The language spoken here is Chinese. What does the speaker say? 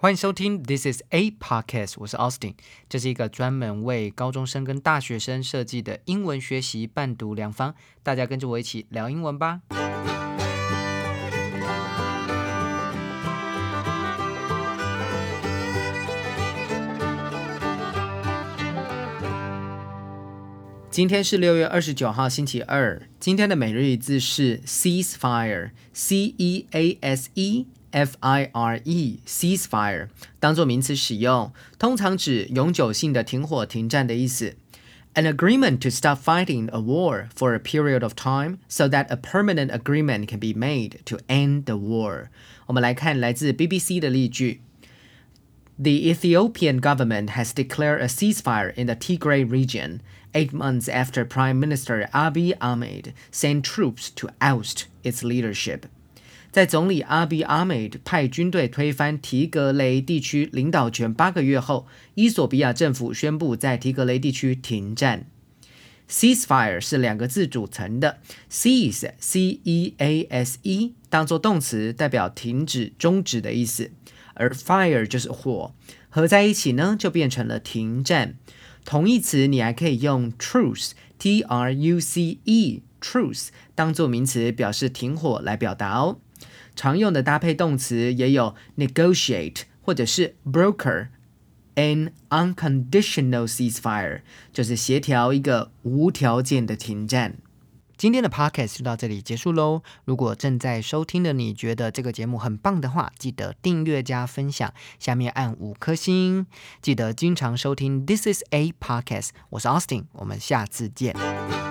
欢迎收听 This is a podcast，我是 Austin，这是一个专门为高中生跟大学生设计的英文学习伴读良方，大家跟着我一起聊英文吧。今天是六月二十九号，星期二。今天的每日一字是 ceasefire，c e a s e。F I R E ceasefire 当做名词使用，通常指永久性的停火停战的意思。An agreement to stop fighting a war for a period of time so that a permanent agreement can be made to end the war。我们来看来自 BBC 的例句：The Ethiopian government has declared a ceasefire in the Tigray region eight months after Prime Minister Abiy Ahmed sent troops to oust its leadership. 在总理阿比阿美派军队推翻提格雷地区领导权八个月后，伊索比亚政府宣布在提格雷地区停战。Ceasefire 是两个字组成的，cease c e a s e 当做动词，代表停止、终止的意思，而 fire 就是火，合在一起呢就变成了停战。同义词你还可以用 truce t r u c e truce 当做名词，表示停火来表达哦。常用的搭配动词也有 negotiate 或者是 broker。An unconditional ceasefire 就是协调一个无条件的停战。今天的 podcast 就到这里结束喽。如果正在收听的你觉得这个节目很棒的话，记得订阅加分享，下面按五颗星。记得经常收听 This is a podcast，我是 Austin，我们下次见。